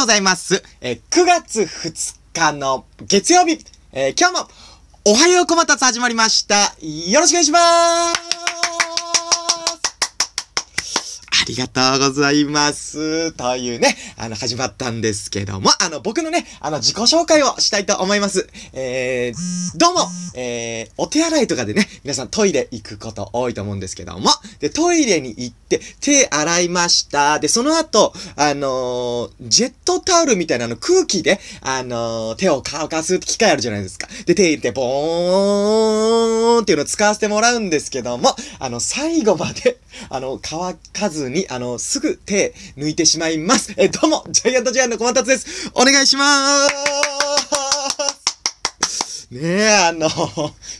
とうございます。えー9月2日の月曜日、えー今日も、おはようこまたつ始まりました。よろしくお願いしますあありがとうございます。というね、あの、始まったんですけども、あの、僕のね、あの、自己紹介をしたいと思います。えー、どうも、えー、お手洗いとかでね、皆さんトイレ行くこと多いと思うんですけども、で、トイレに行って、手洗いました。で、その後、あのージェットタオルみたいなの空気で、あのー手を乾かす機械あるじゃないですか。で、手入れて、ボーンっていうのを使わせてもらうんですけども、あの、最後まで、あの、乾かずに、にあの、すぐ手抜いてしまいます。え、どうも、ジャイアントジャイアンの小松です。お願いしまーす。ねえ、あの、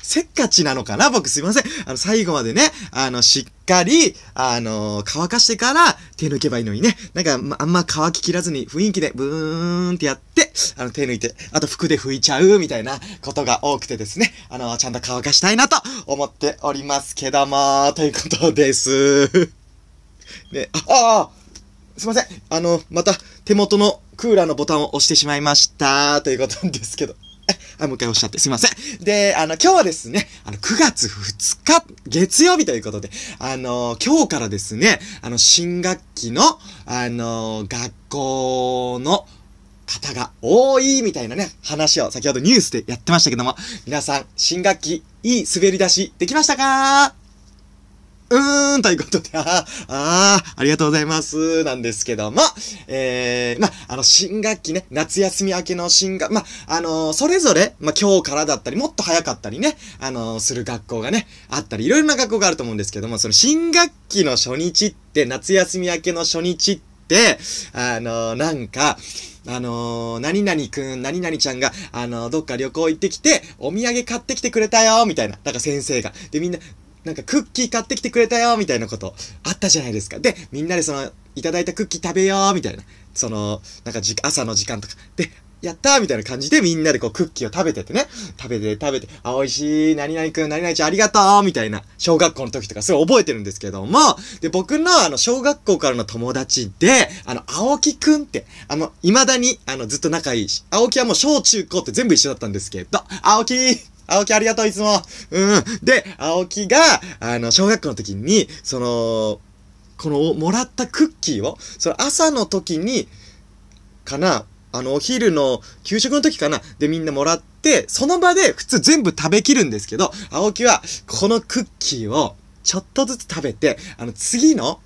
せっかちなのかな？僕すいません。あの、最後までね、あの、しっかり、あの、乾かしてから手抜けばいいのにね。なんか、まあんま乾ききらずに雰囲気でブーンってやって、あの、手抜いて、あと服で拭いちゃうみたいなことが多くてですね。あの、ちゃんと乾かしたいなと思っておりますけども、ということです。ね、あ、あすいません。あの、また手元のクーラーのボタンを押してしまいました。ということなんですけど。えあ、もう一回押しゃってすいません。で、あの、今日はですね、あの、9月2日、月曜日ということで、あの、今日からですね、あの、新学期の、あの、学校の、方が多いみたいなね、話を先ほどニュースでやってましたけども、皆さん、新学期、いい滑り出しできましたか？うーん、ということで、ああ、ありがとうございます、なんですけども、えー、ま、あの、新学期ね、夏休み明けの新学、ま、あのーそれぞれ、ま、今日からだったり、もっと早かったりね、あのーする学校がね、あったり、いろいろな学校があると思うんですけども、その新学期の初日って、夏休み明けの初日って、あのーなんか、あのー、何々くん、何々ちゃんが、あのーどっか旅行行ってきて、お土産買ってきてくれたよ、みたいな。だから先生が。で、みんな、なんかクッキー買ってきてくれたよ、みたいなことあったじゃないですか。で、みんなでその、いただいたクッキー食べよう、みたいな。その、なんかじ、朝の時間とか。で、やったーみたいな感じでみんなでこうクッキーを食べててね。食べて食べて、あ、美味しい、何々くん、何々ちゃんありがとうみたいな、小学校の時とかすごい覚えてるんですけども、で、僕のあの、小学校からの友達で、あの、青木くんって、あの、未だに、あの、ずっと仲いいし、青木はもう小中高って全部一緒だったんですけど、青木青木ありがとう、いつも。うん。で、青木が、あの、小学校の時に、その、この、もらったクッキーを、その朝の時に、かな、あの、お昼の給食の時かな、でみんなもらって、その場で普通全部食べきるんですけど、青木は、このクッキーを、ちょっとずつ食べて、あの、次の、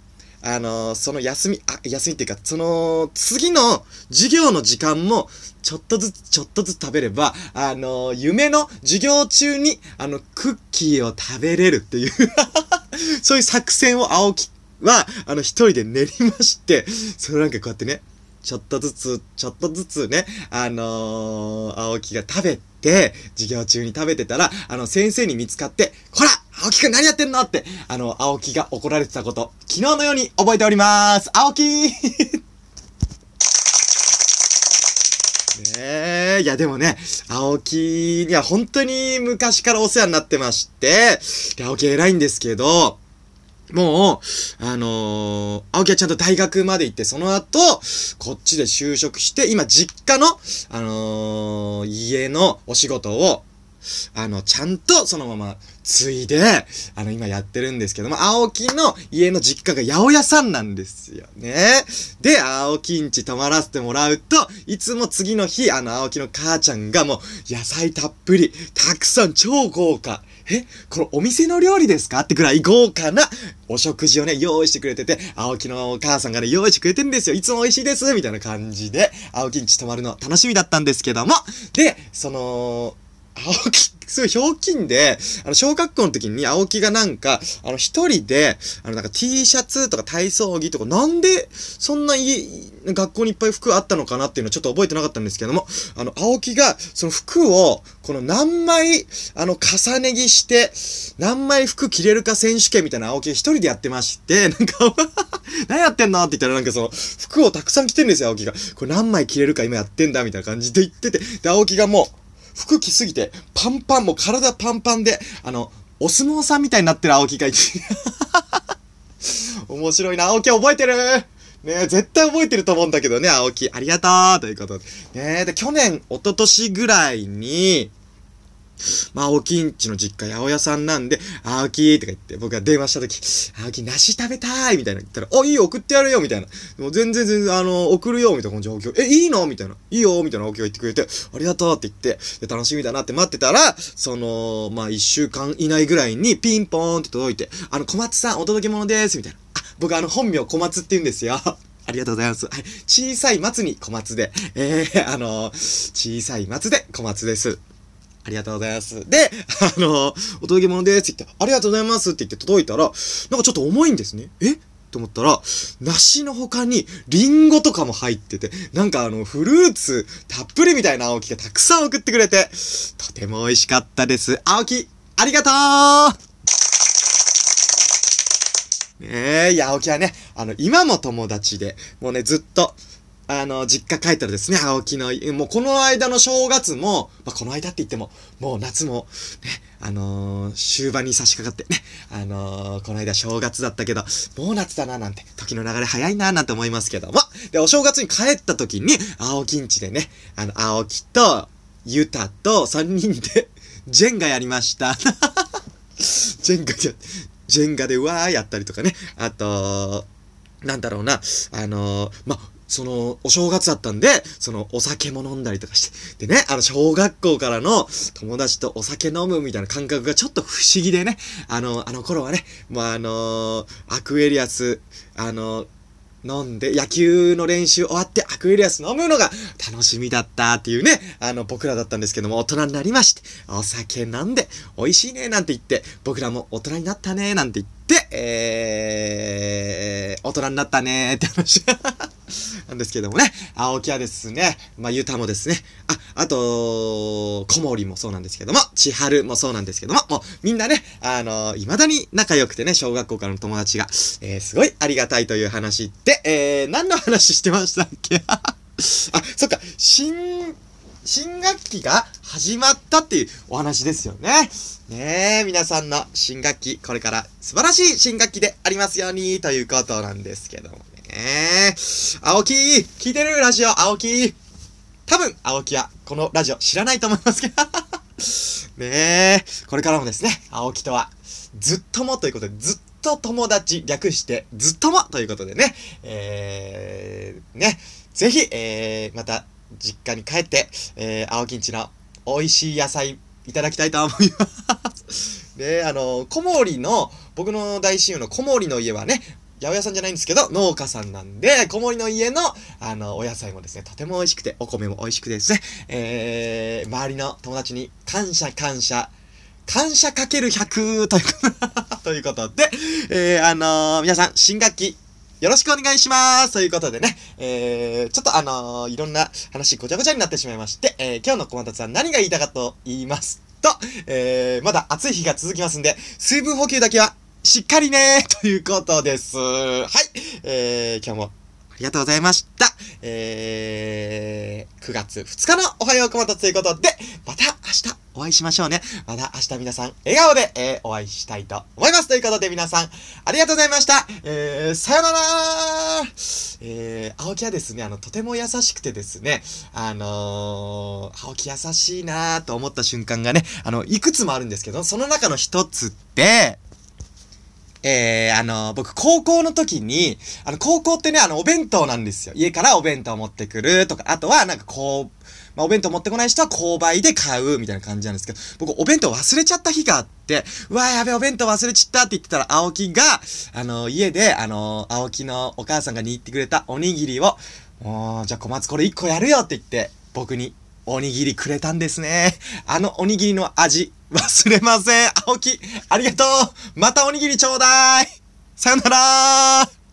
あのその休み、あ、休みっていうか、その、次の授業の時間も、ちょっとずつ、ちょっとずつ食べれば、あの夢の授業中に、あの、クッキーを食べれるっていう、そういう作戦を青木は、あの、一人で練りまして、そのなんかこうやってね、ちょっとずつ、ちょっとずつね、あのー、青木が食べて、授業中に食べてたら、あの、先生に見つかって、ほら青木くん何やってんの？って、あの、青木が怒られてたこと、昨日のように覚えておりまーす。青木！ねえ、いやでもね、青木には本当に昔からお世話になってまして、青木偉いんですけど、もう、あのー、青木はちゃんと大学まで行って、その後、こっちで就職して、今実家の、あのー、家のお仕事を、あの、ちゃんとそのまま継いで、あの、今やってるんですけども、青木の家の実家が八百屋さんなんですよね。で、青木んち泊まらせてもらうと、いつも次の日、あの、青木の母ちゃんがもう、野菜たっぷり、たくさん超豪華。えこのお店の料理ですか？ってくらい豪華なお食事をね、用意してくれてて、青木のお母さんがね、用意してくれてんですよ。いつも美味しいですみたいな感じで、青木んち泊まるの楽しみだったんですけども、で、その、青木、すごいひょうきんで、あの、小学校の時に青木がなんか、あの、一人で、あの、なんか T シャツとか体操着とか、なんで、そんな家、学校にいっぱい服あったのかなっていうのはちょっと覚えてなかったんですけども、あの、青木が、その服を、この何枚、あの、重ね着して、何枚服着れるか選手権みたいな青木一人でやってまして、なんか、何やってんのって言ったらなんかその、服をたくさん着てるんですよ、青木が。これ何枚着れるか今やってんだ、みたいな感じで言ってて、で、青木がもう、服着すぎて、パンパン、もう体パンパンで、あの、お相撲さんみたいになってる青木がいて。面白いな、青木覚えてるね絶対覚えてると思うんだけどね、青木。ありがとうということで。ねで、去年、一昨年ぐらいに、まあ、青木んちの実家、八百屋さんなんで、青木とか言って、僕が電話した時、青木、梨食べたいみたいな言ったら、あ、いいよ、送ってやるよみたいな。もう全然全然、あの、送るよみたいな感じでえ、いいの？みたいな。いいよみたいな青木が言ってくれて、ありがとうって言って、で楽しみだなって待ってたら、その、まあ、一週間以内ぐらいにピンポーンって届いて、あの、小松さん、お届け物ですみたいな。あ、僕あの、本名小松って言うんですよ。ありがとうございます。はい。小さい松に小松で、ええー、あのー、小さい松で小松です。ありがとうございます。で、あの、お届け物ですって言って、ありがとうございますって言って届いたら、なんかちょっと重いんですね。え？と思ったら、梨の他にリンゴとかも入ってて、なんかあの、フルーツたっぷりみたいな青木がたくさん送ってくれて、とても美味しかったです。青木、ありがとうねえ、いや、青木はね、あの、今も友達で、もうね、ずっと、あの、実家帰ったらですね、青木の、もうこの間の正月も、まあ、この間って言っても、もう夏も、ね、あのー、終盤に差し掛かってね、あのー、この間正月だったけど、もう夏だななんて、時の流れ早いななんて思いますけども、で、お正月に帰った時に、青木んちでね、あの、青木と、ゆたと3人で、ジェンガやりました。ジェンガで、ジェンガでわーやったりとかね、あと、なんだろうな、あのー、まその、お正月だったんで、その、お酒も飲んだりとかして。でね、あの、小学校からの友達とお酒飲むみたいな感覚がちょっと不思議でね、あの、あの頃はね、もうあのー、アクエリアス、あのー、飲んで、野球の練習終わってアクエリアス飲むのが楽しみだったっていうね、あの、僕らだったんですけども、大人になりまして、お酒飲んで、美味しいね、なんて言って、僕らも大人になったね、なんて言って、えー、大人になったねって話。なんですけどもね、青木はですね、まあ、ゆたもですね、あ、あと、小森もそうなんですけども、千春もそうなんですけども、もうみんなね、あのー、未だに仲良くてね、小学校からの友達が、えー、すごいありがたいという話で、えー、何の話してましたっけ？あ、そっか、新、新学期が始まったっていうお話ですよね。ねえ、皆さんの新学期、これから素晴らしい新学期でありますように、ということなんですけども。えー、青木聞いてるラジオ、青木多分、青木はこのラジオ知らないと思いますけどねえ、これからもですね、青木とは、ずっともということで、ずっと友達、略して、ずっともということでね、えー、ね、ぜひ、えー、また、実家に帰って、えー、青木んちの美味しい野菜いただきたいと思います。で、あの、小森の、僕の大親友の小森の家はね、八百屋さんじゃないんですけど、農家さんなんで、小森の家の、あの、お野菜もですね、とても美味しくて、お米も美味しくてですね、えー、周りの友達に感謝感謝、感謝かける100という ということで、えー、あのー、皆さん、新学期、よろしくお願いしますということでね、えー、ちょっとあのー、いろんな話ごちゃごちゃになってしまいまして、えー、今日の小松さん何が言いたかと言いますと、えー、まだ暑い日が続きますんで、水分補給だけはしっかりねということです。はい。えー、今日もありがとうございました。えー、9月2日のおはようこまとということで、また明日お会いしましょうね。また明日皆さん笑顔で、えー、お会いしたいと思います。ということで皆さん、ありがとうございました。えー、さよならえー、青木はですね、あの、とても優しくてですね、あのー、青木優しいなーと思った瞬間がね、あの、いくつもあるんですけど、その中の一つって、えー、あの、僕、高校の時に、あの、高校ってね、あの、お弁当なんですよ。家からお弁当持ってくるとか、あとは、なんかこう、まあ、お弁当持ってこない人は購買で買うみたいな感じなんですけど、僕、お弁当忘れちゃった日があって、うわやべ、お弁当忘れちったって言ってたら、青木が、あの、家で、あの、青木のお母さんが握ってくれたおにぎりを、もう、じゃあ小松これ1個やるよって言って、僕におにぎりくれたんですね。あのおにぎりの味、忘れません。青木、ありがとうまたおにぎりちょうだいさよなら